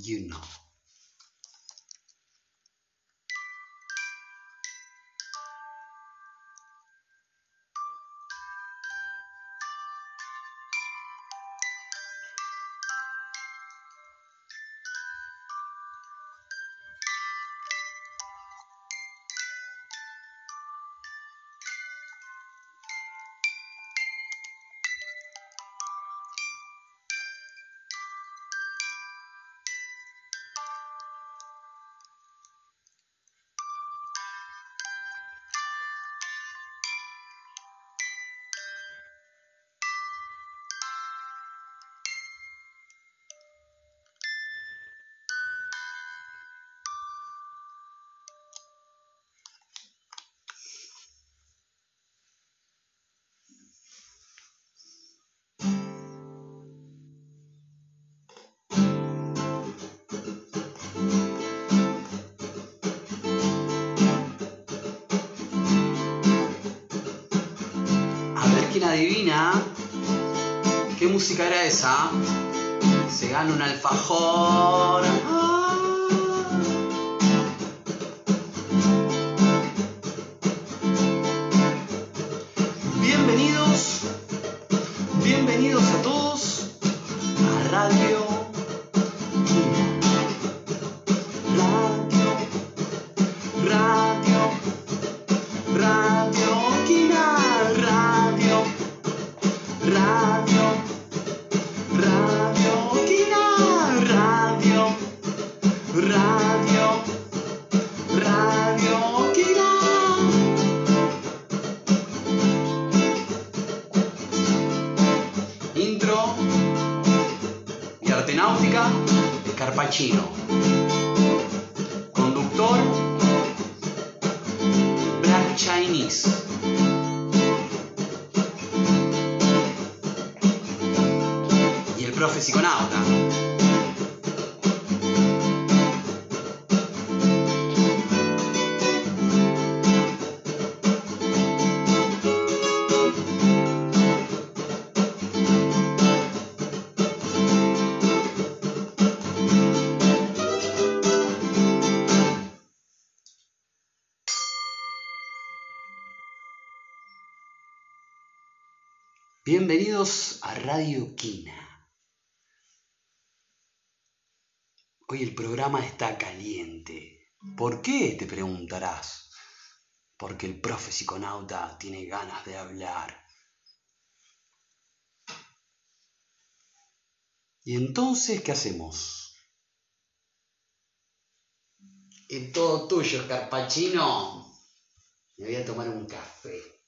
You know. Adivina qué música era esa. Se gana un alfajor. De Hoy el programa está caliente. ¿Por qué? Te preguntarás. Porque el profe psiconauta tiene ganas de hablar. ¿Y entonces qué hacemos? Es todo tuyo, Carpachino. Me voy a tomar un café.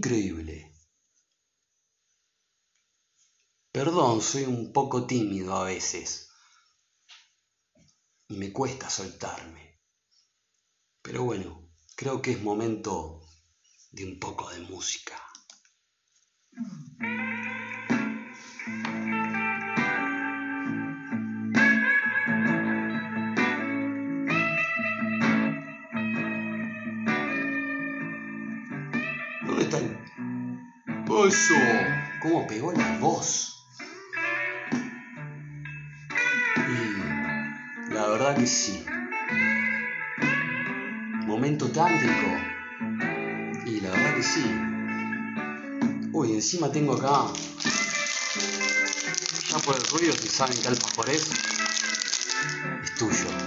Increíble. Perdón, soy un poco tímido a veces. Y me cuesta soltarme. Pero bueno, creo que es momento de un poco de música. ¡Eso! ¿Cómo pegó la voz? Y la verdad que sí. Momento tántrico. Y la verdad que sí. Uy, encima tengo acá. Ya por el ruido, si saben que alfajor es, es tuyo.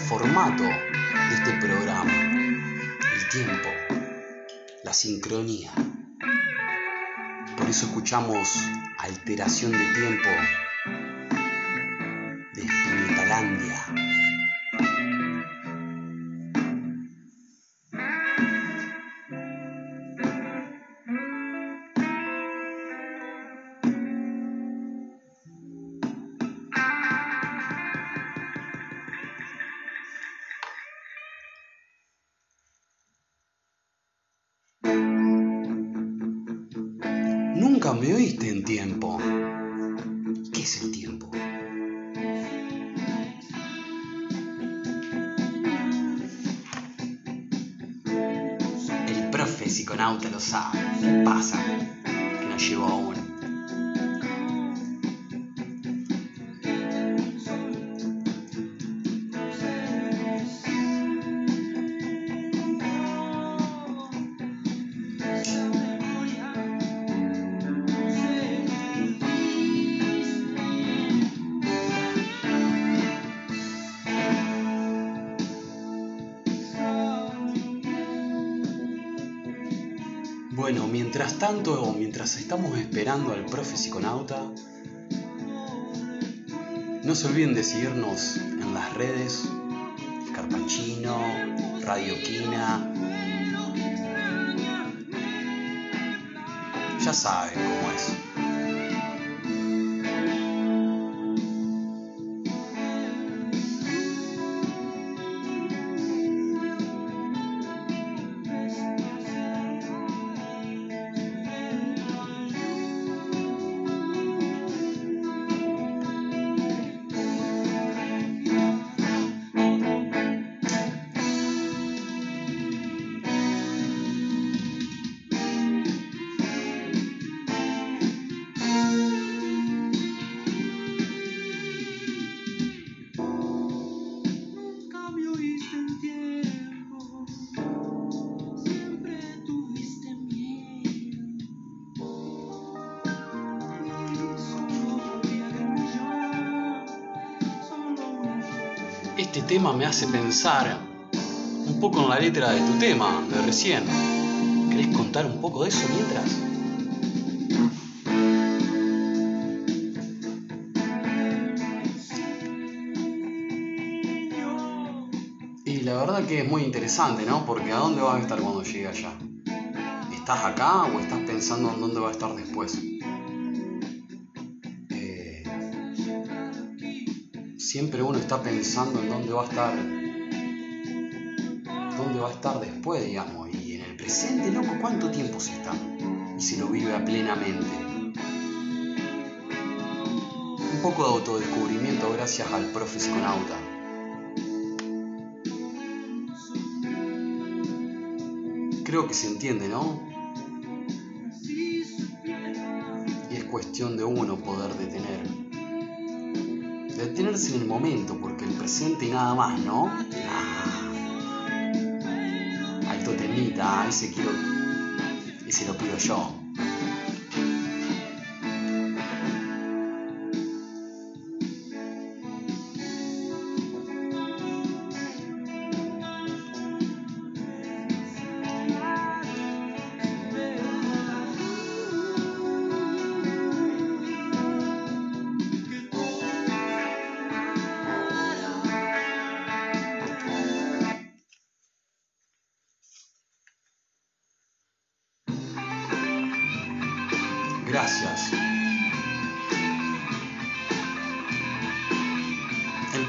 Formato de este programa. El tiempo, la sincronía. Por eso escuchamos alteración de tiempo psiconauta lo sabe. ¿Qué pasa? Que no llegó aún. Bueno, tanto, mientras estamos esperando al profe psiconauta, no se olviden de seguirnos en las redes, Carpachino, Radio Quina. Ya saben cómo es. Este tema me hace pensar un poco en la letra de tu tema de recién. ¿Querés contar un poco de eso mientras? Y la verdad que es muy interesante, ¿no? Porque ¿a dónde vas a estar cuando llegue allá? ¿Estás acá o estás pensando en dónde va a estar después? Siempre uno está pensando en dónde va a estar dónde va a estar después, digamos, y en presente, loco, ¿cuánto tiempo se está? Y se lo vive plenamente. Un poco de autodescubrimiento gracias al profe. Creo que se entiende, ¿no? Y es cuestión de uno poder detener. Detenerse en el momento, porque el presente y nada más, ¿no? Ah. Ahí totemita, ese quiero. Ese lo pido yo.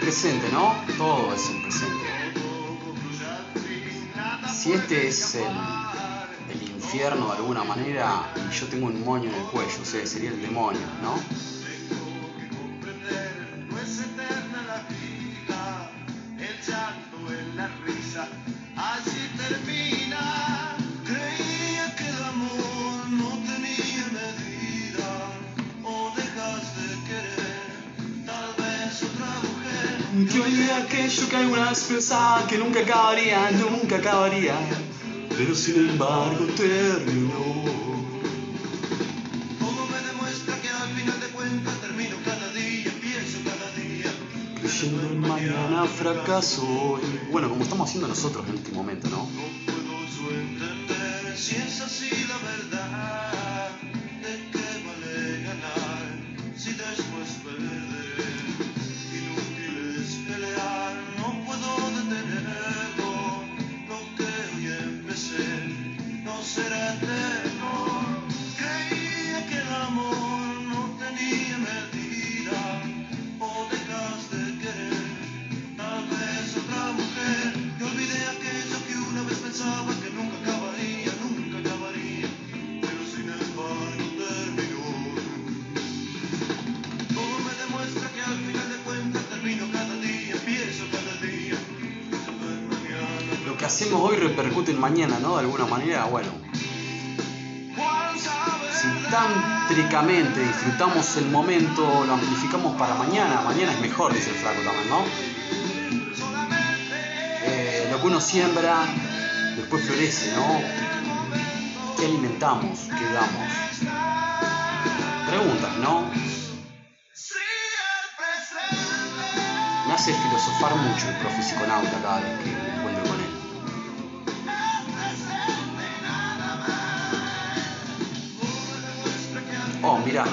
Presente, ¿no? Todo es el presente. Si este es el, el infierno de alguna manera, yo tengo un moño en el cuello, o sea, sería el demonio. No que alguna vez pensaba que nunca acabaría, nunca acabaría. Pero sin embargo terminó. Todo me demuestra que al final de cuentas termino cada día, pienso cada día. Creyendo en mañana fracaso hoy. Bueno, como estamos haciendo nosotros en este momento, ¿no? Mañana, ¿no? De alguna manera, bueno. ¿Cuál sabe Si tántricamente disfrutamos el momento, lo amplificamos para mañana, mañana es mejor, dice el flaco también, ¿no? Eh, lo que uno siembra, después florece, ¿no? ¿Qué alimentamos? ¿Qué damos? Preguntas, ¿no? Me hace filosofar mucho el profe psiconauta cada que mirá.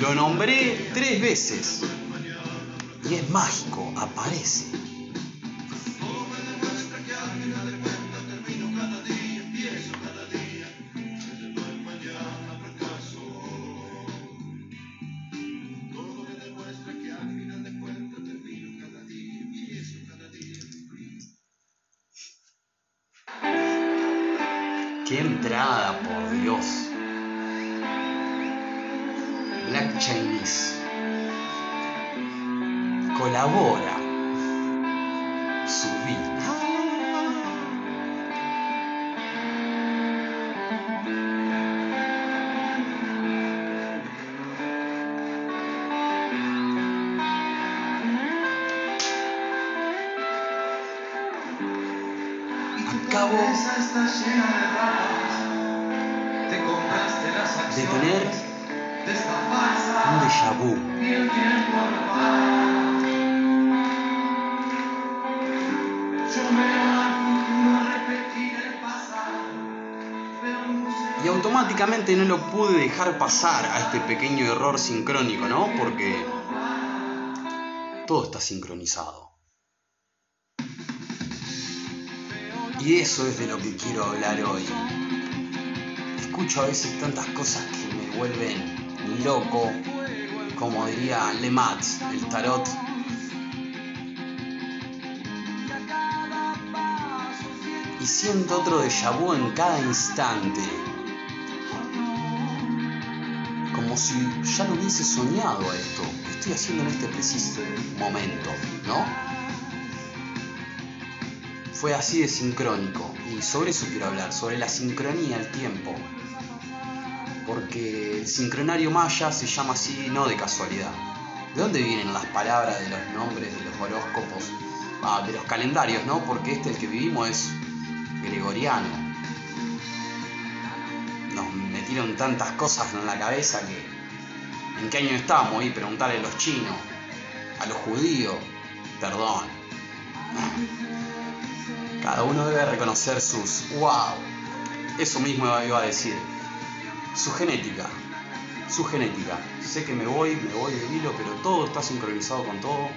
Lo nombré tres veces. Y es mágico, aparece. No lo pude dejar pasar a este pequeño error sincrónico, ¿no? Porque todo está sincronizado. Y eso es de lo que quiero hablar hoy. Escucho a veces tantas cosas que me vuelven loco, como diría Lemat, el tarot. y siento otro déjà vu en cada instante. Como si ya lo hubiese soñado a esto. que estoy haciendo en este preciso momento, ¿no? Fue así de sincrónico. Y sobre eso quiero hablar, sobre la sincronía, el tiempo. Porque el sincronario maya se llama así no de casualidad. ¿De dónde vienen las palabras de los nombres de los horóscopos? Ah, de los calendarios, ¿no? Porque este el que vivimos es gregoriano. Metieron tantas cosas en la cabeza que... ¿En qué año estamos? Y preguntarle a los chinos, a los judíos, perdón. Cada uno debe reconocer sus... ¡Wow! Eso mismo iba a decir. Su genética. Su genética. Sé que me voy, me voy de hilo, pero todo está sincronizado con todo.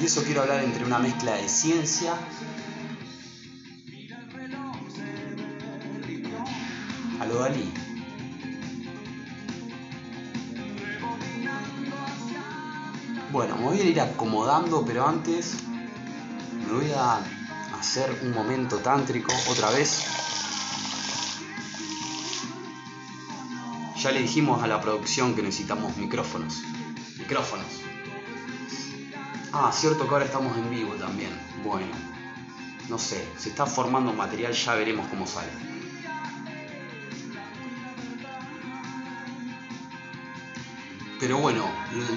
Y eso quiero hablar entre una mezcla de ciencia lo Dalí. Bueno, me voy a ir acomodando, pero antes me voy a hacer un momento tántrico otra vez. Ya le dijimos a la producción que necesitamos micrófonos. Micrófonos. Ah, cierto que ahora estamos en vivo también. Bueno, no sé, se está formando material, ya veremos cómo sale. Pero bueno,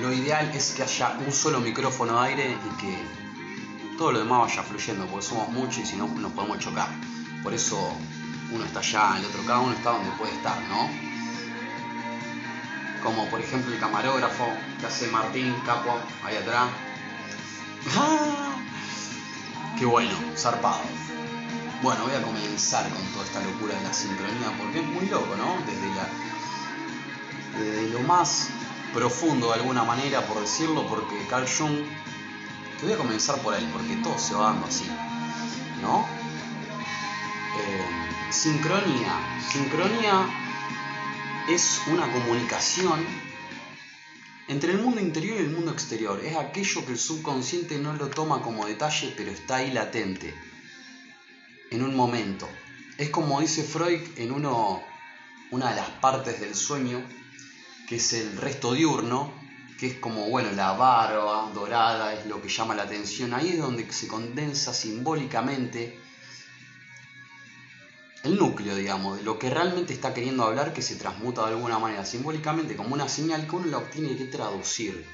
lo ideal es que haya un solo micrófono de aire y que todo lo demás vaya fluyendo, porque somos muchos y si no nos podemos chocar. Por eso uno está allá, el otro, cada uno está donde puede estar, ¿no? Como por ejemplo el camarógrafo que hace Martín Capo ahí atrás. ¡Ah! Qué bueno, zarpado. Bueno, voy a comenzar con toda esta locura de la sincronía porque es muy loco, ¿no? Desde, la, desde lo más profundo de alguna manera, por decirlo, porque Carl Jung, que voy a comenzar por él, porque todo se va dando así, ¿no? Eh, sincronía. Sincronía es una comunicación entre el mundo interior y el mundo exterior. Es aquello que el subconsciente no lo toma como detalle, pero está ahí latente, en un momento. Es como dice Freud en uno, una de las partes del sueño, que es el resto diurno, que es como, bueno, la barba dorada es lo que llama la atención. Ahí es donde se condensa simbólicamente el núcleo, digamos, de lo que realmente está queriendo hablar, que se transmuta de alguna manera simbólicamente como una señal que uno la tiene que traducir.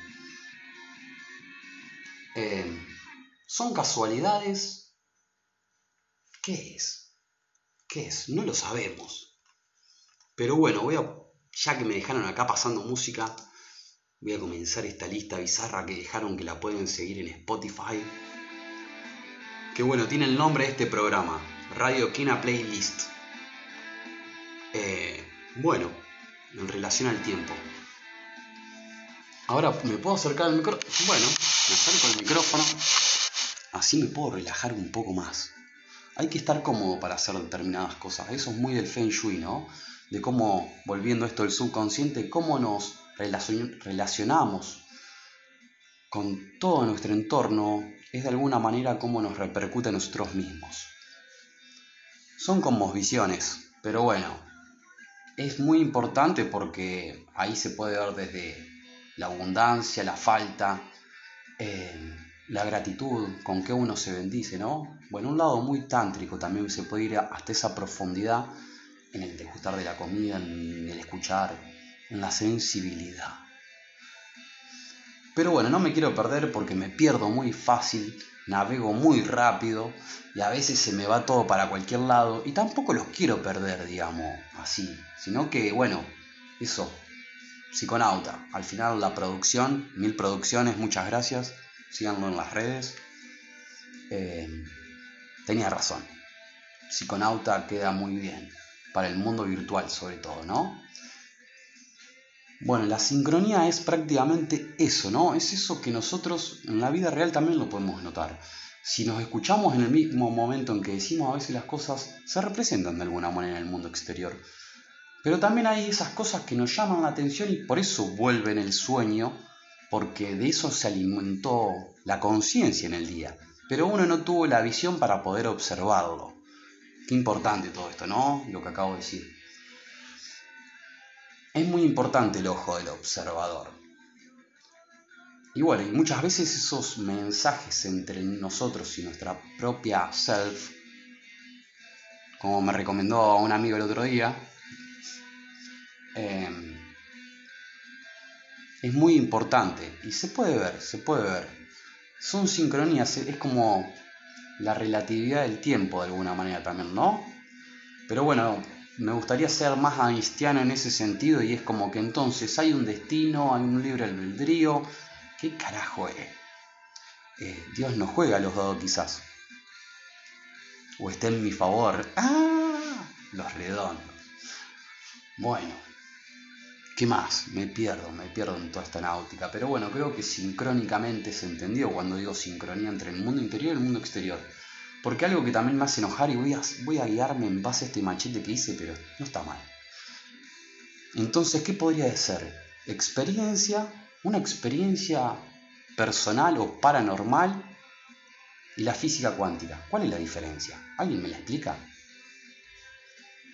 Eh, ¿Son casualidades? ¿Qué es? ¿Qué es? No lo sabemos. Pero bueno, voy a, ya que me dejaron acá pasando música, voy a comenzar esta lista bizarra que dejaron que la pueden seguir en Spotify. Que bueno, tiene el nombre de este programa, Radio Kina Playlist. Eh, bueno, en relación al tiempo. Ahora me puedo acercar al micrófono. Bueno, me acerco al micrófono. Así me puedo relajar un poco más. Hay que estar cómodo para hacer determinadas cosas. Eso es muy del Feng Shui, ¿no? De cómo, volviendo esto del subconsciente, cómo nos relacionamos con todo nuestro entorno, es de alguna manera cómo nos repercute a nosotros mismos. Son como visiones, pero bueno, es muy importante porque ahí se puede ver desde la abundancia, la falta, eh, la gratitud, con que uno se bendice, ¿no? Bueno, un lado muy tántrico también se puede ir hasta esa profundidad en el degustar de la comida, en el escuchar, en la sensibilidad. Pero bueno, no me quiero perder porque me pierdo muy fácil, navego muy rápido y a veces se me va todo para cualquier lado y tampoco los quiero perder, digamos, así, sino que, bueno, eso, psiconauta, al final la producción, mil producciones, muchas gracias, síganlo en las redes. Eh, tenía razón, psiconauta queda muy bien, para el mundo virtual sobre todo, ¿no? Bueno, la sincronía es prácticamente eso, ¿no? Es eso que nosotros en la vida real también lo podemos notar. Si nos escuchamos en el mismo momento en que decimos a veces las cosas, se representan de alguna manera en el mundo exterior. Pero también hay esas cosas que nos llaman la atención y por eso vuelven el sueño, porque de eso se alimentó la conciencia en el día. pero uno no tuvo la visión para poder observarlo. Qué importante todo esto, ¿no? Lo que acabo de decir. Es muy importante el ojo del observador. Y bueno, y muchas veces esos mensajes entre nosotros y nuestra propia self, como me recomendó un amigo el otro día, eh, es muy importante y se puede ver, se puede ver. Son sincronías, es como la relatividad del tiempo de alguna manera también, ¿no? Pero bueno, me gustaría ser más einsteiniano en ese sentido y es como que entonces hay un destino, hay un libre albedrío. ¿Qué carajo es? Eh, Dios no juega a los dados quizás. O está en mi favor. ¡Ah! Los redondos. Bueno, ¿qué más? Me pierdo, me pierdo en toda esta náutica. Pero bueno, creo que sincrónicamente se entendió cuando digo sincronía entre el mundo interior y el mundo exterior. Porque algo que también me hace enojar y voy a, voy a guiarme en base a este machete que hice, pero no está mal. Entonces, ¿qué podría ser? Experiencia, una experiencia personal o paranormal y la física cuántica. ¿Cuál es la diferencia? ¿Alguien me la explica?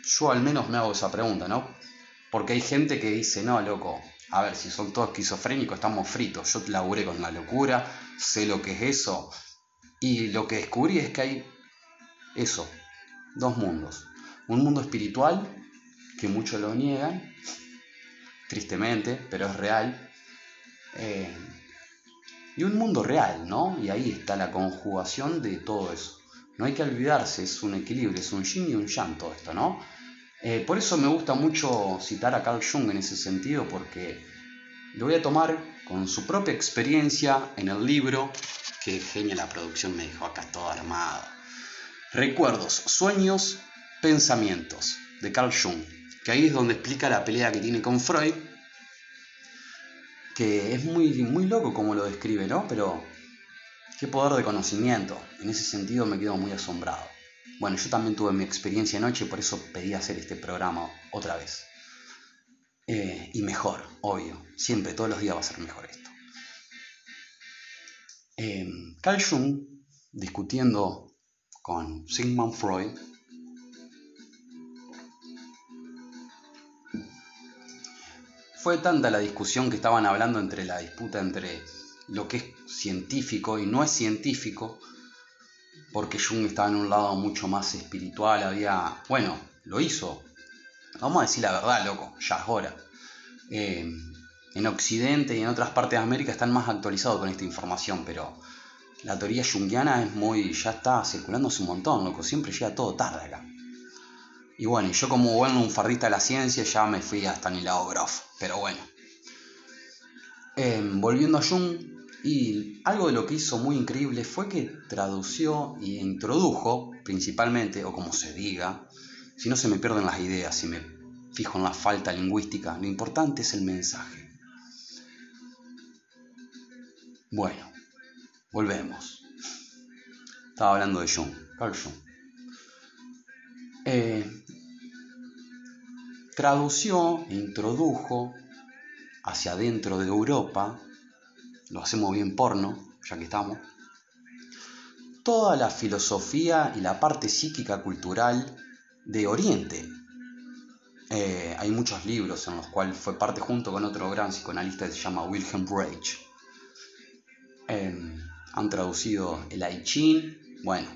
Yo al menos me hago esa pregunta, ¿no? Porque hay gente que dice, no, loco, a ver, si son todos esquizofrénicos, estamos fritos. Yo laburé con la locura, sé lo que es eso. Y lo que descubrí es que hay eso, dos mundos. Un mundo espiritual, que muchos lo niegan, tristemente, pero es real. Eh, y un mundo real, ¿no? Y ahí está la conjugación de todo eso. No hay que olvidarse, es un equilibrio, es un yin y un yang todo esto, ¿no? Eh, por eso me gusta mucho citar a Carl Jung en ese sentido, porque lo voy a tomar con su propia experiencia en el libro, que genia la producción me dijo, acá todo armado. Recuerdos, sueños, pensamientos, de Carl Jung, que ahí es donde explica la pelea que tiene con Freud, que es muy, muy loco como lo describe, ¿no? Pero qué poder de conocimiento, en ese sentido me quedo muy asombrado. Bueno, yo también tuve mi experiencia anoche, por eso pedí hacer este programa otra vez. Eh, y mejor, obvio. Siempre, todos los días va a ser mejor esto. Eh, Carl Jung, discutiendo con Sigmund Freud, fue tanta la discusión que estaban hablando entre la disputa entre lo que es científico y no es científico, porque Jung estaba en un lado mucho más espiritual, había, bueno, lo hizo, vamos a decir la verdad, loco, ya es hora. Eh, en Occidente y en otras partes de América están más actualizados con esta información, pero la teoría junguiana es muy, ya está circulándose un montón, loco, siempre llega todo tarde acá. Y bueno, yo como buen lunfardista de la ciencia ya me fui hasta lado Groff, pero bueno. Eh, volviendo a Jung, y algo de lo que hizo muy increíble fue que tradució e introdujo, principalmente, o como se diga, si no se me pierden las ideas, si me fijo en la falta lingüística, lo importante es el mensaje. Bueno, volvemos. Estaba hablando de Jung, Carl Jung. Eh, tradució e introdujo hacia adentro de Europa lo hacemos bien porno, ya que estamos, toda la filosofía y la parte psíquica cultural de Oriente. Eh, hay muchos libros en los cuales fue parte junto con otro gran psicoanalista que se llama Wilhelm Reich. Eh, han traducido el I Ching, bueno,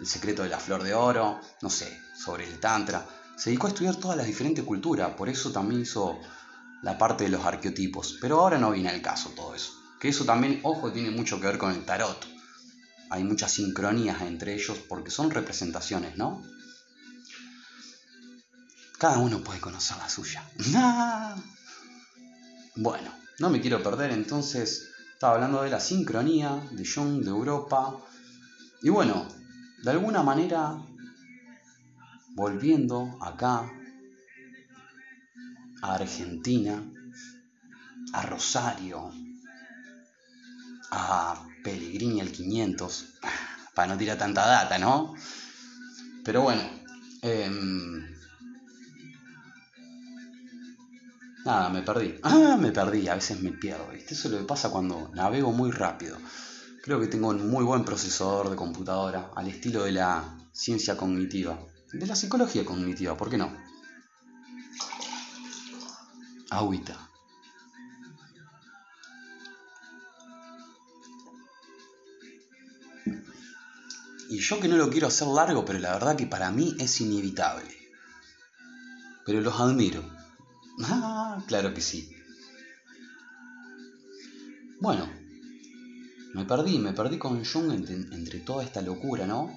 el secreto de la flor de oro, no sé, sobre el Tantra. Se dedicó a estudiar todas las diferentes culturas, por eso también hizo la parte de los arqueotipos. Pero ahora no viene al caso todo eso. Que eso también, ojo, tiene mucho que ver con el tarot. Hay muchas sincronías entre ellos porque son representaciones, ¿no? Cada uno puede conocer la suya. Bueno, no me quiero perder, entonces estaba hablando de la sincronía de Jung, de Europa. Y bueno, de alguna manera, volviendo acá a Argentina, a Rosario, a Pellegrini al 500, para no tirar tanta data, ¿no? Pero bueno, em, nada, me perdí. Ah, me perdí, a veces me pierdo, ¿viste? Eso lo que pasa cuando navego muy rápido. Creo que tengo un muy buen procesador de computadora, al estilo de la ciencia cognitiva, de la psicología cognitiva, ¿por qué no? Agüita. Y yo que no lo quiero hacer largo, pero la verdad que para mí es inevitable. Pero los admiro. Ah, claro que sí. Bueno, me perdí, me perdí con Jung entre, toda esta locura, ¿no?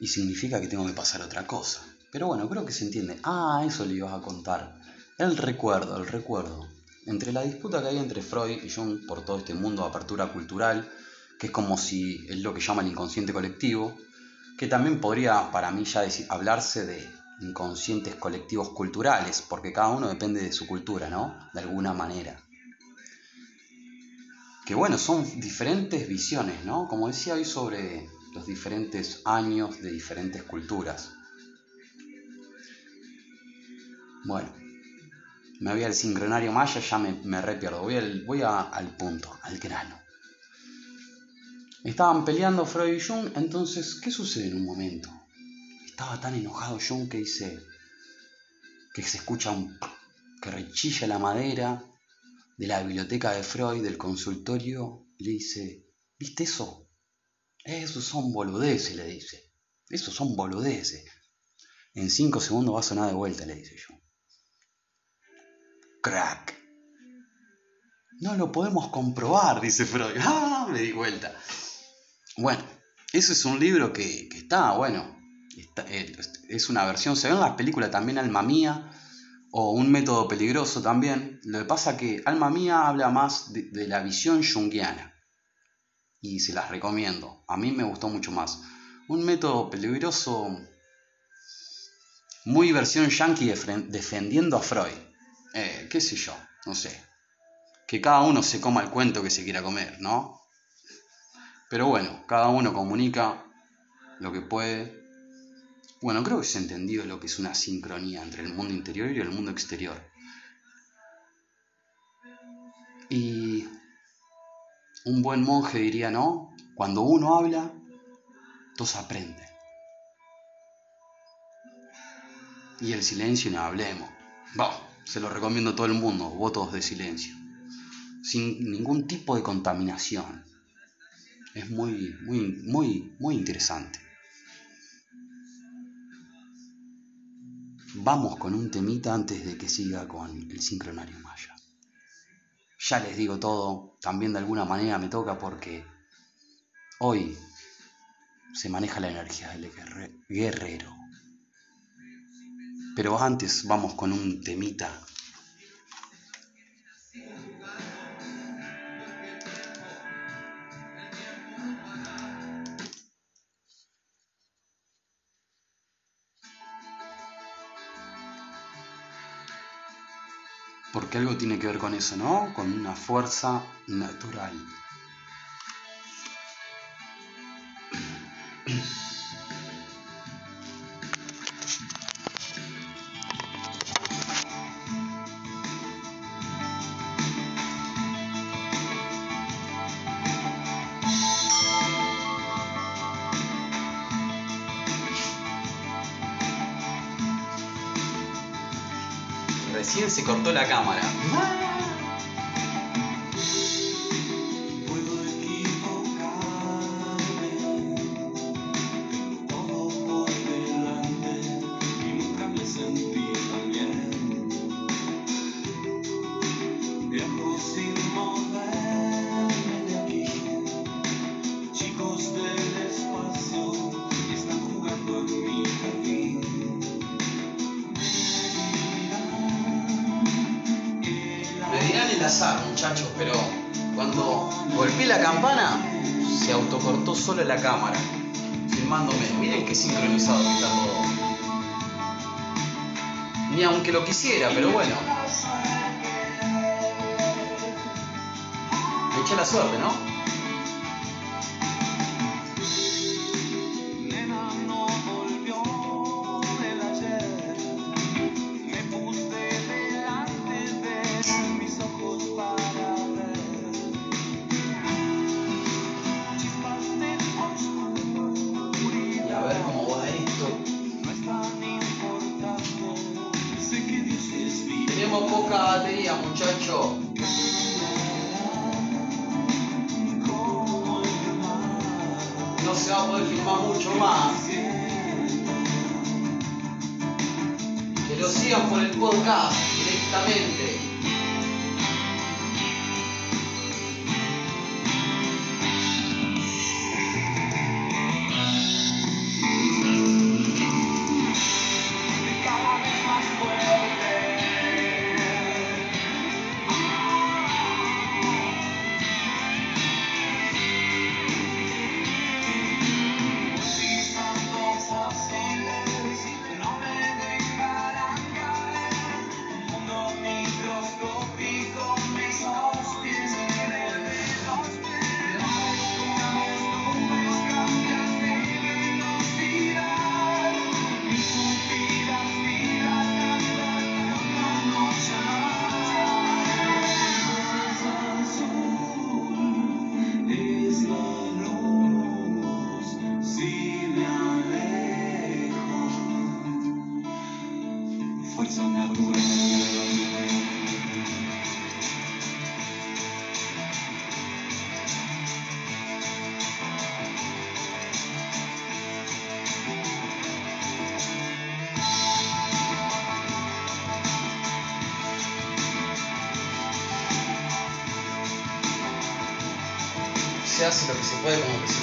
Y significa que tengo que pasar otra cosa. Pero bueno, creo que se entiende. Ah, eso le ibas a contar. El recuerdo, el recuerdo. Entre la disputa que hay entre Freud y Jung por todo este mundo de apertura cultural, que es como si es lo que llama el inconsciente colectivo, que también podría para mí ya decir, hablarse de inconscientes colectivos culturales, porque cada uno depende de su cultura, ¿no? De alguna manera. Que bueno, son diferentes visiones, ¿no? Como decía hoy sobre los diferentes años de diferentes culturas. Bueno, me voy al sincronario maya, ya me, me repierdo, voy, al, voy al punto, al grano. Estaban peleando Freud y Jung, entonces, ¿qué sucede en un momento? Estaba tan enojado Jung que dice que se escucha un que rechilla la madera de la biblioteca de Freud, del consultorio, le dice, ¿viste eso? Esos son boludeces, le dice. Esos son boludeces. En cinco segundos va a sonar de vuelta, le dice yo. Crack. No lo podemos comprobar, dice Freud. ¡Ah! Me di vuelta. Bueno, eso es un libro que, está, bueno, eh, es una versión, se ve en las películas también Alma Mía, o Un método peligroso también. Lo que pasa que Alma Mía habla más de, la visión junguiana, y se las recomiendo. A mí me gustó mucho más. Un método peligroso, muy versión yankee defendiendo a Freud. Eh, qué sé yo, no sé. Que cada uno se coma el cuento que se quiera comer, ¿no? Pero bueno, cada uno comunica lo que puede. Bueno, creo que se ha entendido lo que es una sincronía entre el mundo interior y el mundo exterior. Y un buen monje diría, ¿no? Cuando uno habla, todos aprenden. Y el silencio no hablemos. Bah, se lo recomiendo a todo el mundo, votos de silencio. Sin ningún tipo de contaminación. Es muy, muy, muy, muy interesante. Vamos con un temita antes de que siga con el sincronario maya. Ya les digo todo, también de alguna manera me toca porque hoy se maneja la energía del guerre- guerrero. Pero antes vamos con un temita. Porque algo tiene que ver con eso, ¿no? Con una fuerza natural. Recién se cortó la cámara. Quisiera, pero bueno. Me eché la suerte, ¿no? Hace lo que se puede con lo que se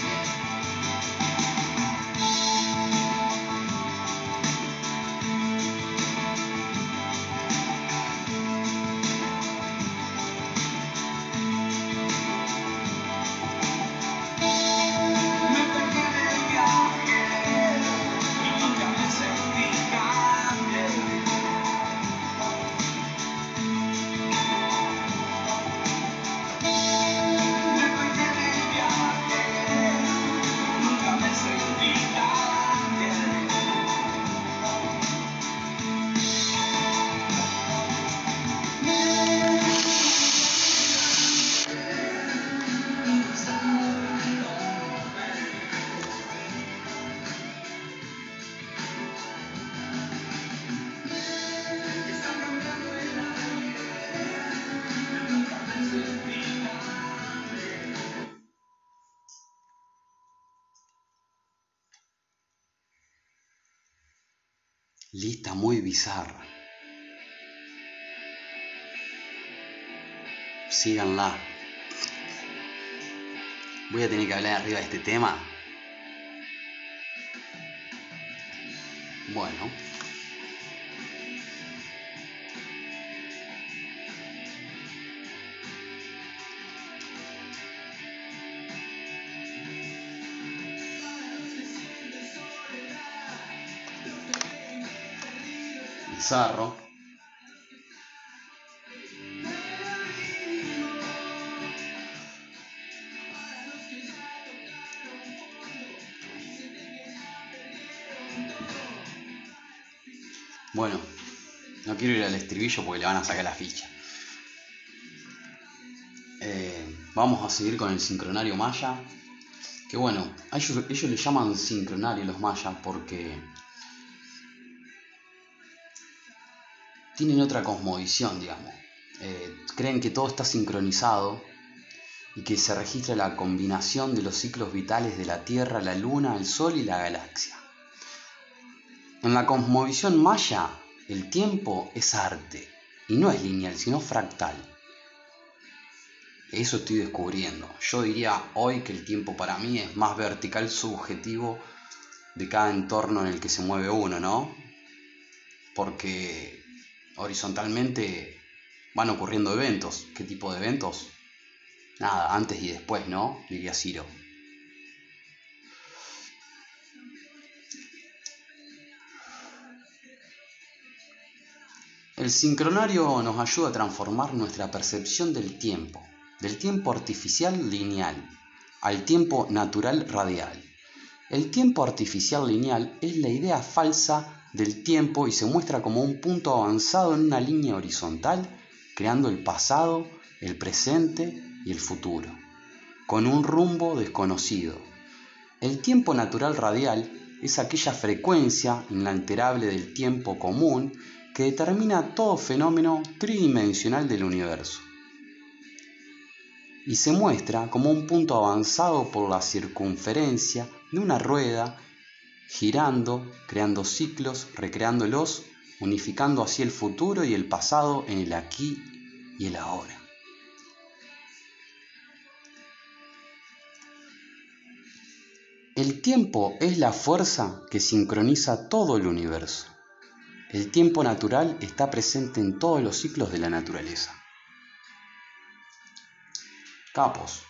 bizarra. Síganla. Voy a tener que hablar arriba de este tema. Bueno. Bueno, no quiero ir al estribillo porque le van a sacar la ficha. Eh, vamos a seguir con el sincronario maya. Que bueno, ellos, ellos le llaman sincronario los mayas porque tienen otra cosmovisión, digamos. Eh, creen que todo está sincronizado y que se registra la combinación de los ciclos vitales de la Tierra, la Luna, el Sol y la galaxia. En la cosmovisión maya, el tiempo es arte y no es lineal, sino fractal. Eso estoy descubriendo. Yo diría hoy que el tiempo para mí es más vertical subjetivo de cada entorno en el que se mueve uno, ¿no? Porque horizontalmente van ocurriendo eventos. ¿Qué tipo de eventos? Nada, antes y después, ¿no? Diría Ciro. El sincronario nos ayuda a transformar nuestra percepción del tiempo, del tiempo artificial lineal al tiempo natural radial. El tiempo artificial lineal es la idea falsa del tiempo y se muestra como un punto avanzado en una línea horizontal, creando el pasado, el presente y el futuro, con un rumbo desconocido. El tiempo natural radial es aquella frecuencia inalterable del tiempo común que determina todo fenómeno tridimensional del universo. y se muestra como un punto avanzado por la circunferencia de una rueda, girando, creando ciclos, recreándolos, unificando así el futuro y el pasado en el aquí y el ahora. El tiempo es la fuerza que sincroniza todo el universo. El tiempo natural está presente en todos los ciclos de la naturaleza. Capos.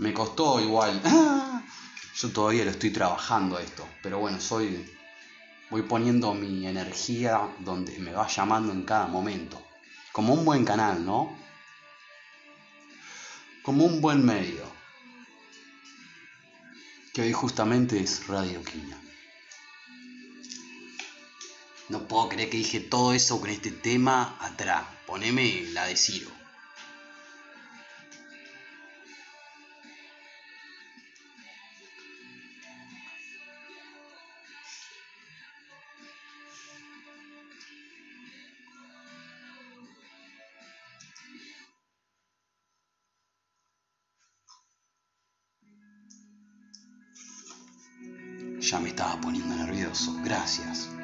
Me costó igual. Yo todavía lo estoy trabajando esto, pero bueno, soy voy poniendo mi energía donde me va llamando en cada momento. Como un buen canal, ¿no? Como un buen medio que hoy justamente es Radio Quina. No puedo creer que dije todo eso con este tema atrás. Poneme la de Ciro. Gracias.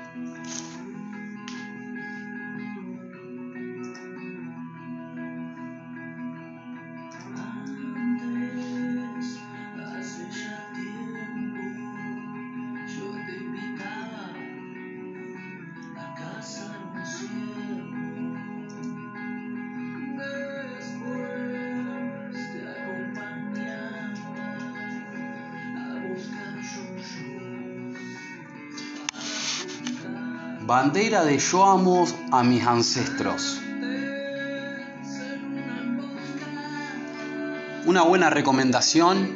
Bandera de yo amo a mis ancestros. Una buena recomendación.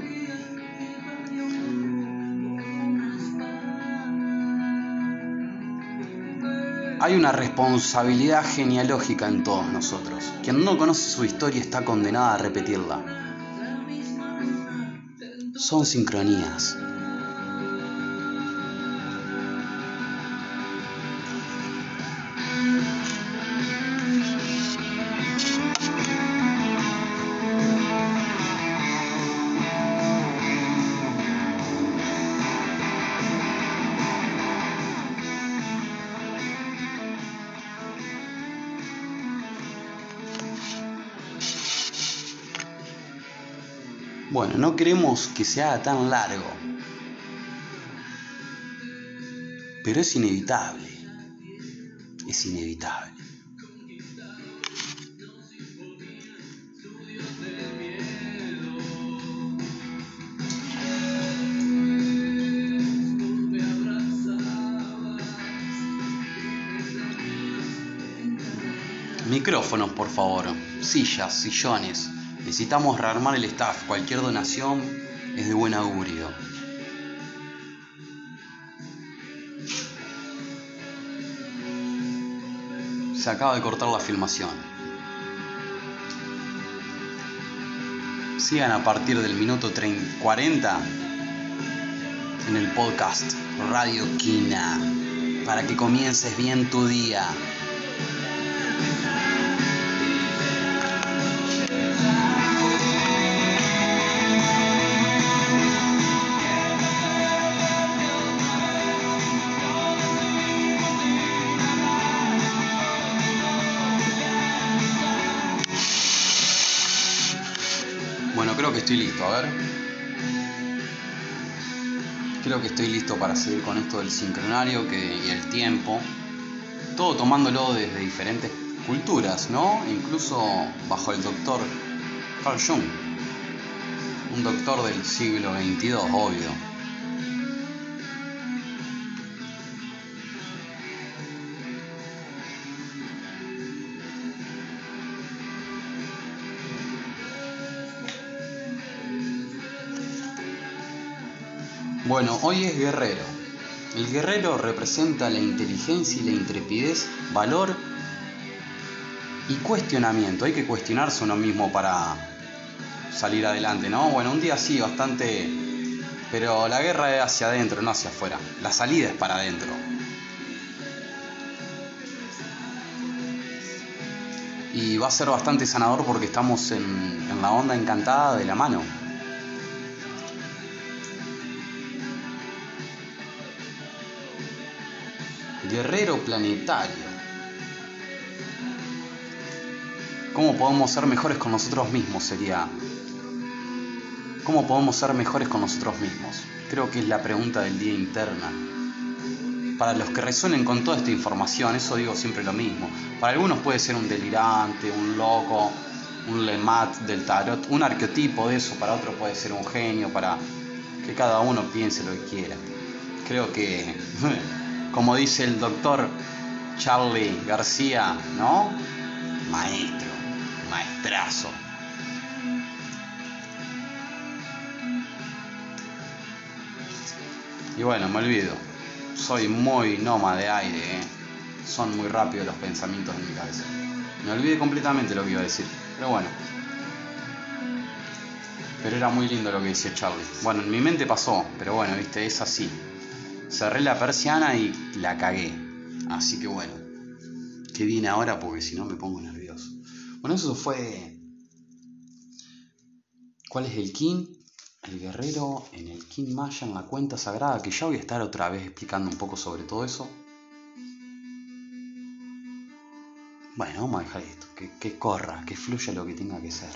Hay una responsabilidad genealógica en todos nosotros. Quien no conoce su historia está condenada a repetirla. Son sincronías. No queremos que se haga tan largo. Pero es inevitable. Es inevitable. Micrófonos, por favor. Sillas, sillones. Necesitamos rearmar el staff. Cualquier donación es de buen augurio. Se acaba de cortar la filmación. Sigan a partir del minuto 30 40 en el podcast Radio Quina para que comiences bien tu día. Bueno, creo que estoy listo, a ver. Creo que estoy listo para seguir con esto del sincronario que, y el tiempo. Todo tomándolo desde diferentes culturas, ¿no? Incluso bajo el doctor Carl Jung. Un doctor del siglo XXII, obvio. Bueno, hoy es guerrero. El guerrero representa la inteligencia y la intrepidez, valor y cuestionamiento. Hay que cuestionarse uno mismo para salir adelante, ¿no? Bueno, un día sí, bastante... Pero la guerra es hacia adentro, no hacia afuera. La salida es para adentro. Y va a ser bastante sanador porque estamos en, en la onda encantada de la mano. Guerrero planetario. ¿Cómo podemos ser mejores con nosotros mismos? Sería. ¿Cómo podemos ser mejores con nosotros mismos? Creo que es la pregunta del día interna. Para los que resuenen con toda esta información, eso digo siempre lo mismo. Para algunos puede ser un delirante, un loco, un lemat del tarot, un arquetipo de eso. Para otros puede ser un genio, para que cada uno piense lo que quiera. Creo que, como dice el doctor Charlie García, ¿no? Maestro, maestrazo. Y bueno, me olvido. Soy muy nómada de aire, ¿eh? Son muy rápidos los pensamientos en mi cabeza. Me olvidé completamente lo que iba a decir. Pero bueno. Pero era muy lindo lo que decía Charlie. Bueno, en mi mente pasó, pero bueno, viste, es así. Cerré la persiana y la cagué. Así que bueno. ¿Qué viene ahora? Porque si no me pongo nervioso. Bueno, eso fue. ¿Cuál es el kin? El guerrero en el kin maya en la cuenta sagrada, que ya voy a estar otra vez explicando un poco sobre todo eso. Bueno, vamos a dejar esto, que, que corra, que fluya lo que tenga que ser.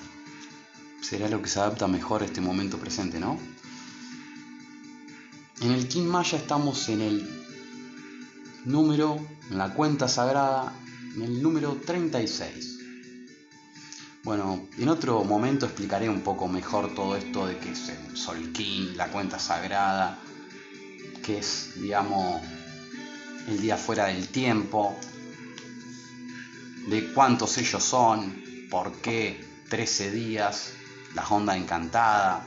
Será lo que se adapta mejor a este momento presente, ¿no? En el kin maya estamos en el número, en la cuenta sagrada, en el número 36. Bueno, en otro momento explicaré un poco mejor todo esto de que es el Solkin, la cuenta sagrada, que es, digamos, el día fuera del tiempo, de cuántos ellos son, por qué 13 días, la onda encantada.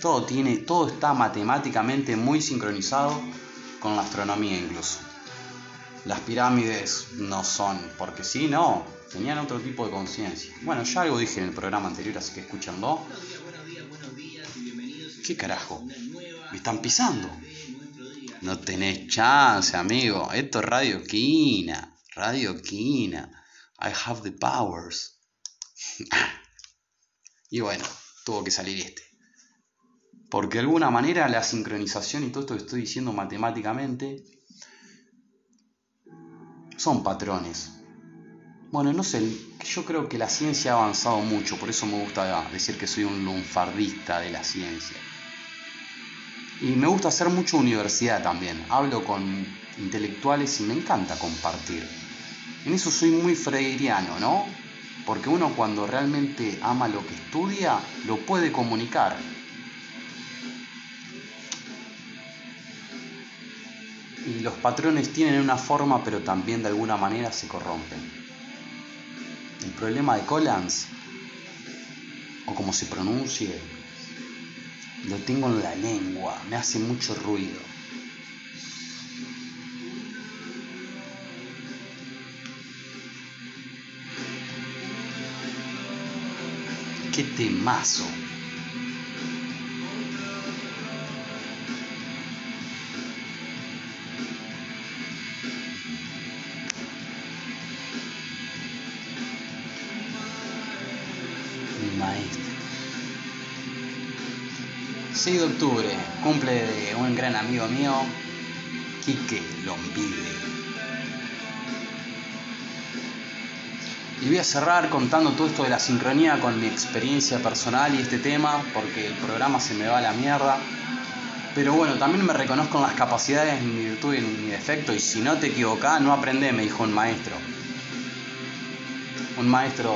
Todo tiene, todo está matemáticamente muy sincronizado con la astronomía incluso. Las pirámides no son, porque sí, no, tenían otro tipo de conciencia. Bueno, ya algo dije en el programa anterior, así que escúchenlo. ¿Qué carajo? Me están pisando. No tenés chance, amigo. Esto es Radio Quina. Radio Quina. I have the powers. y bueno, tuvo que salir este. Porque de alguna manera la sincronización y todo esto que estoy diciendo matemáticamente son patrones. Bueno, no sé, yo creo que la ciencia ha avanzado mucho, por eso me gusta decir que soy un lunfardista de la ciencia. Y me gusta hacer mucho universidad también. Hablo con intelectuales y me encanta compartir. En eso soy muy freiriano, ¿no? Porque uno cuando realmente ama lo que estudia, lo puede comunicar. Y los patrones tienen una forma, pero también de alguna manera se corrompen. El problema de Collins, o como se pronuncie, lo tengo en la lengua, me hace mucho ruido. ¡Qué temazo! 6 de octubre, cumple de un gran amigo mío, Quique Lombide. Y voy a cerrar contando todo esto de la sincronía con mi experiencia personal y este tema, porque el programa se me va a la mierda. Pero bueno, también me reconozco en las capacidades, en mi virtud y en mi defecto, y si no te equivocás, no aprendés, me dijo un maestro. Un maestro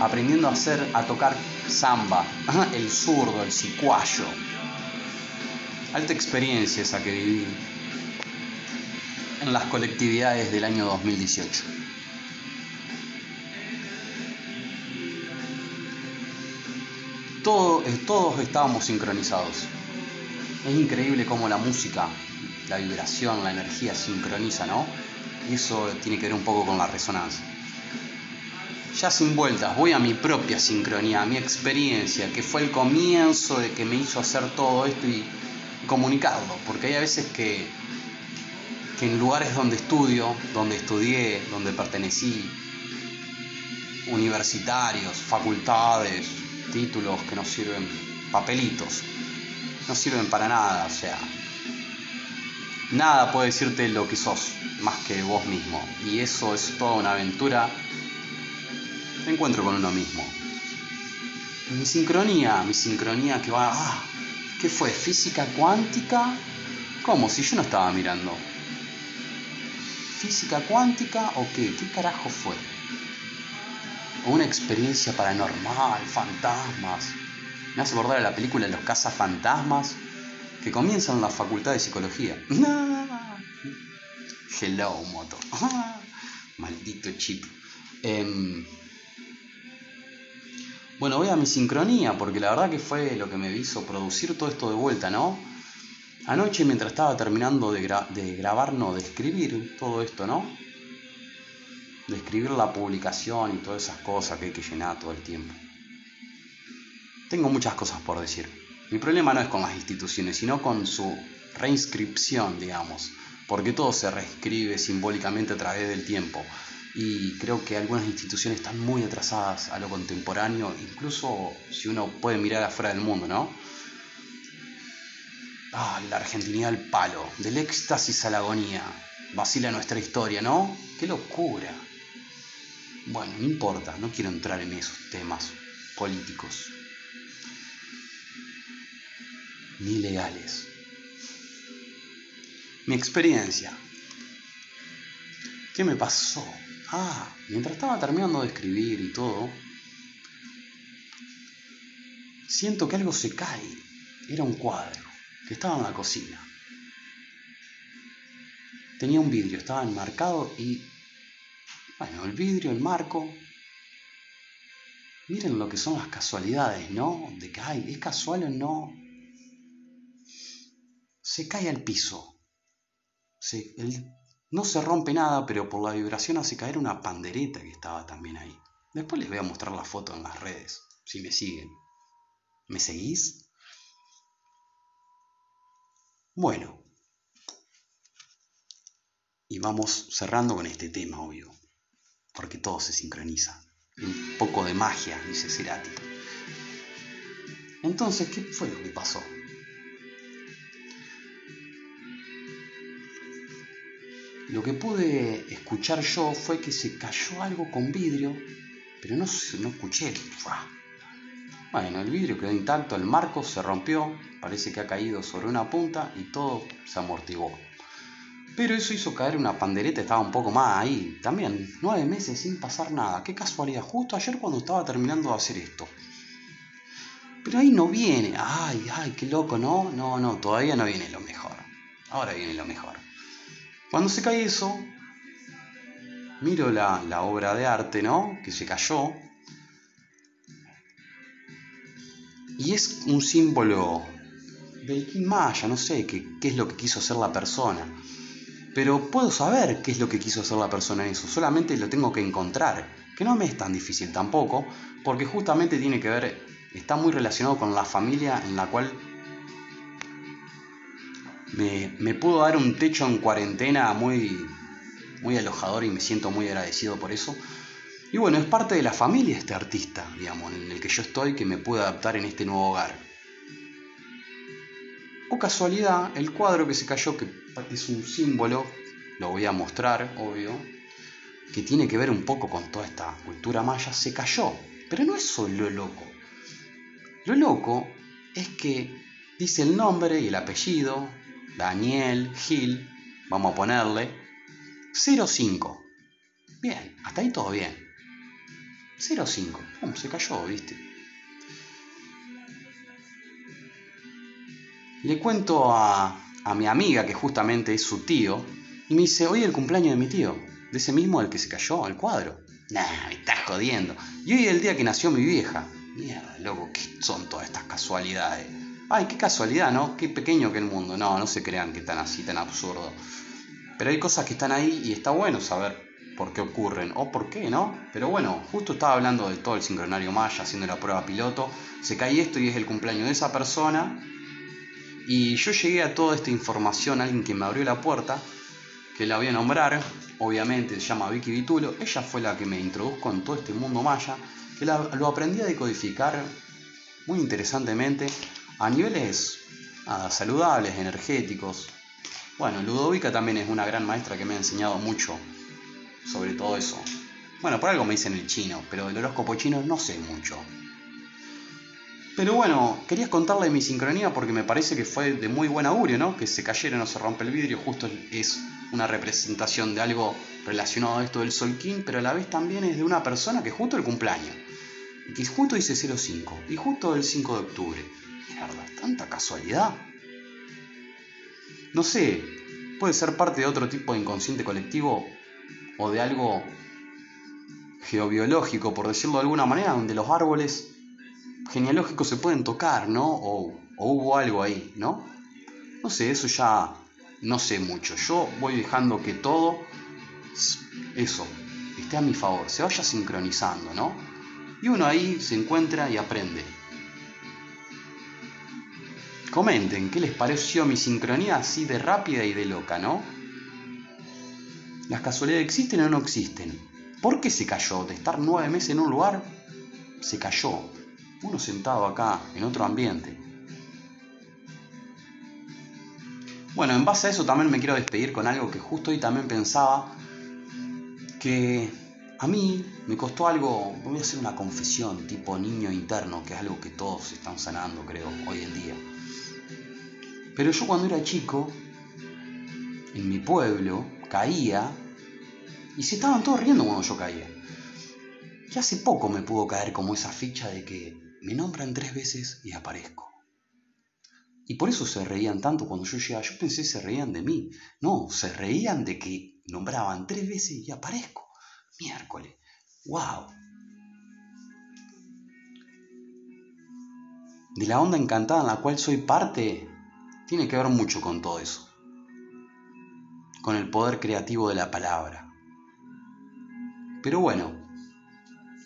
aprendiendo a hacer, a tocar samba, el zurdo, el cicuayo. Alta experiencia esa que viví en las colectividades del año 2018. Todo, eh, todos estábamos sincronizados. Es increíble cómo la música, la vibración, la energía sincroniza, ¿no? Y eso tiene que ver un poco con la resonancia. Ya sin vueltas, voy a mi propia sincronía, a mi experiencia, que fue el comienzo de que me hizo hacer todo esto y comunicarlo, porque hay a veces que, que en lugares donde estudio, donde estudié, donde pertenecí, universitarios, facultades, títulos que no sirven, papelitos, no sirven para nada, o sea, nada puede decirte lo que sos más que vos mismo. Y eso es toda una aventura encuentro con uno mismo. Mi sincronía, mi sincronía que va... Ah, ¿Qué fue? ¿Física cuántica? ¿Cómo? Si yo no estaba mirando. ¿Física cuántica o qué? ¿Qué carajo fue? ¿O una experiencia paranormal, fantasmas? Me hace acordar a la película Los cazafantasmas que comienzan en la facultad de psicología. Hello, moto. Maldito chip. Em, bueno, voy a mi sincronía, porque la verdad que fue lo que me hizo producir todo esto de vuelta, ¿no? Anoche, mientras estaba terminando de, gra- de grabar, no, de escribir todo esto, ¿no? De escribir la publicación y todas esas cosas que hay que llenar todo el tiempo. Tengo muchas cosas por decir. Mi problema no es con las instituciones, sino con su reinscripción, digamos, porque todo se reescribe simbólicamente a través del tiempo. Y creo que algunas instituciones están muy atrasadas a lo contemporáneo, incluso si uno puede mirar afuera del mundo, ¿no? Ah, la argentinidad al palo, del éxtasis a la agonía. Vacila nuestra historia, ¿no? ¡Qué locura! Bueno, no importa, no quiero entrar en esos temas políticos ni legales. Mi experiencia. ¿Qué me pasó? Ah, mientras estaba terminando de escribir y todo, siento que algo se cae. Era un cuadro que estaba en la cocina. Tenía un vidrio, estaba enmarcado y, bueno, el vidrio, el marco. Miren lo que son las casualidades, ¿no? De que, ay, ¿es casual o no? Se cae al piso. Se- el- no se rompe nada, pero por la vibración hace caer una pandereta que estaba también ahí. Después les voy a mostrar la foto en las redes, si me siguen. ¿Me seguís? Bueno. Y vamos cerrando con este tema, obvio. Porque todo se sincroniza. Un poco de magia, dice Cerati. Entonces, ¿qué fue lo que pasó? Lo que pude escuchar yo fue que se cayó algo con vidrio, pero no, no escuché. Bueno, el vidrio quedó intacto, el marco se rompió, parece que ha caído sobre una punta y todo se amortiguó. Pero eso hizo caer una pandereta, estaba un poco más ahí. También, nueve meses sin pasar nada. Qué casualidad, justo ayer cuando estaba terminando de hacer esto. Pero ahí no viene. Ay, ay, qué loco, ¿no? No, no, todavía no viene lo mejor. Ahora viene lo mejor. Cuando se cae eso, miro la, obra de arte, ¿no? Que se cayó. Y es un símbolo del King Maya, no sé qué, qué es lo que quiso hacer la persona. Pero puedo saber qué es lo que quiso hacer la persona en eso, solamente lo tengo que encontrar, que no me es tan difícil tampoco, porque justamente tiene que ver, está muy relacionado con la familia en la cual me, pudo dar un techo en cuarentena muy, muy alojador y me siento muy agradecido por eso. Y bueno, es parte de la familia este artista, digamos, en el que yo estoy, que me pude adaptar en este nuevo hogar. O casualidad, el cuadro que se cayó, que es un símbolo, lo voy a mostrar, obvio, que tiene que ver un poco con toda esta cultura maya, se cayó. Pero no es solo lo loco. Lo loco es que dice el nombre y el apellido, Daniel Gil, vamos a ponerle, 05. Bien, hasta ahí todo bien. 05. Pum, se cayó, viste. Le cuento a, a mi amiga, que justamente es su tío, y me dice, hoy es el cumpleaños de mi tío, de ese mismo del que se cayó el cuadro. Nah, me estás jodiendo. Y hoy es el día que nació mi vieja. Mierda, loco, ¿qué son todas estas casualidades? Ay, qué casualidad, ¿no? Qué pequeño que el mundo. No, no se crean que están así, tan absurdo. Pero hay cosas que están ahí y está bueno saber por qué ocurren o por qué, ¿no? Pero bueno, justo estaba hablando de todo el sincronario maya, haciendo la prueba piloto. Se cae esto y es el cumpleaños de esa persona. Y yo llegué a toda esta información, alguien que me abrió la puerta, que la voy a nombrar, obviamente se llama Vicky Vitulo, ella fue la que me introdujo en todo este mundo maya, que la- lo aprendí a decodificar muy interesantemente a niveles nada, saludables, energéticos. Bueno, Ludovica también es una gran maestra que me ha enseñado mucho sobre todo eso. Bueno, por algo me dicen el chino, pero del horóscopo chino no sé mucho. Pero bueno, quería contarle mi sincronía porque me parece que fue de muy buen augurio, ¿no? Que se cayera, no se rompe el vidrio, justo es una representación de algo relacionado a esto del Solquín, pero a la vez también es de una persona que justo el cumpleaños, que justo dice 05, y justo el 5 de octubre. Tanta casualidad. No sé, puede ser parte de otro tipo de inconsciente colectivo o de algo geobiológico, por decirlo de alguna manera, donde los árboles genealógicos se pueden tocar, ¿no? O, o hubo algo ahí, ¿no? No sé, eso ya no sé mucho. Yo voy dejando que todo, eso, esté a mi favor, se vaya sincronizando, ¿no? Y uno ahí se encuentra y aprende. Comenten, ¿qué les pareció mi sincronía así de rápida y de loca, no? ¿Las casualidades existen o no existen? ¿Por qué se cayó? De estar nueve meses en un lugar, se cayó. Uno sentado acá, en otro ambiente. Bueno, en base a eso también me quiero despedir con algo que justo hoy también pensaba que a mí me costó algo, voy a hacer una confesión tipo niño interno, que es algo que todos están sanando, creo, hoy en día. Pero yo cuando era chico, en mi pueblo, caía y se estaban todos riendo cuando yo caía. Y hace poco me pudo caer como esa ficha de que me nombran tres veces y aparezco. Y por eso se reían tanto cuando yo llegaba. Yo pensé se reían de mí. No, se reían de que nombraban tres veces y aparezco. Miércoles. ¡Wow! De la onda encantada en la cual soy parte, tiene que ver mucho con todo eso. Con el poder creativo de la palabra. Pero bueno,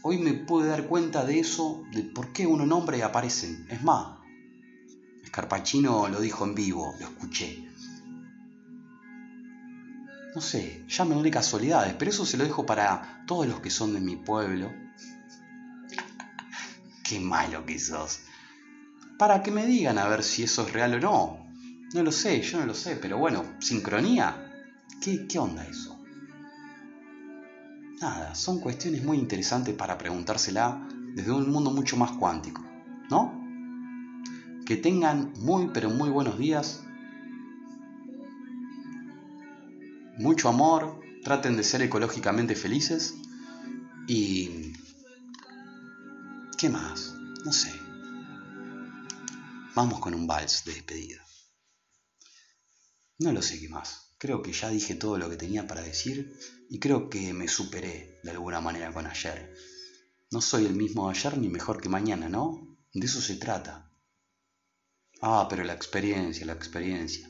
hoy me pude dar cuenta de eso, de por qué uno nombra y aparecen. Es más, Scarpacino lo dijo en vivo, lo escuché. No sé, llámenle casualidades, pero eso se lo dejo para todos los que son de mi pueblo. Qué malo que sos. Para que me digan a ver si eso es real o no. No lo sé, yo no lo sé, pero bueno, sincronía. ¿Qué, onda eso? Nada, son cuestiones muy interesantes para preguntársela desde un mundo mucho más cuántico, ¿no? Que tengan muy pero muy buenos días. Mucho amor, traten de ser ecológicamente felices y... ¿Qué más? No sé. Vamos con un vals de despedida. No lo sé qué más. Creo que ya dije todo lo que tenía para decir y creo que me superé de alguna manera con ayer. No soy el mismo ayer ni mejor que mañana, ¿no? De eso se trata. Ah, pero la experiencia, la experiencia.